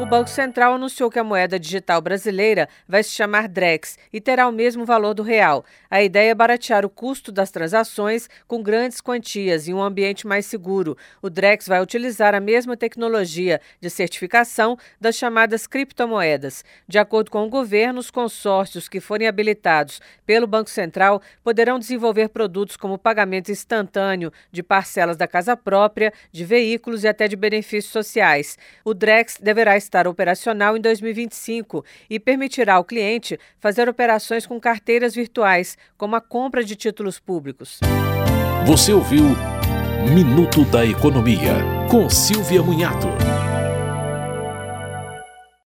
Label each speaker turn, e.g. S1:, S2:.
S1: O Banco Central anunciou que a moeda digital brasileira vai se chamar Drex e terá o mesmo valor do real. A ideia é baratear o custo das transações com grandes quantias em um ambiente mais seguro. O Drex vai utilizar a mesma tecnologia de certificação das chamadas criptomoedas. De acordo com o governo, os consórcios que forem habilitados pelo Banco Central poderão desenvolver produtos como pagamento instantâneo de parcelas da casa própria, de veículos e até de benefícios sociais. O Drex deverá estar estar operacional em 2025 e permitirá ao cliente fazer operações com carteiras virtuais, como a compra de títulos públicos.
S2: Você ouviu Minuto da Economia, com Silvia Munhato.